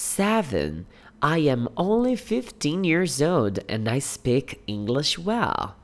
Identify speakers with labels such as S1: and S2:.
S1: Seven. I am only 15 years old and I speak English well.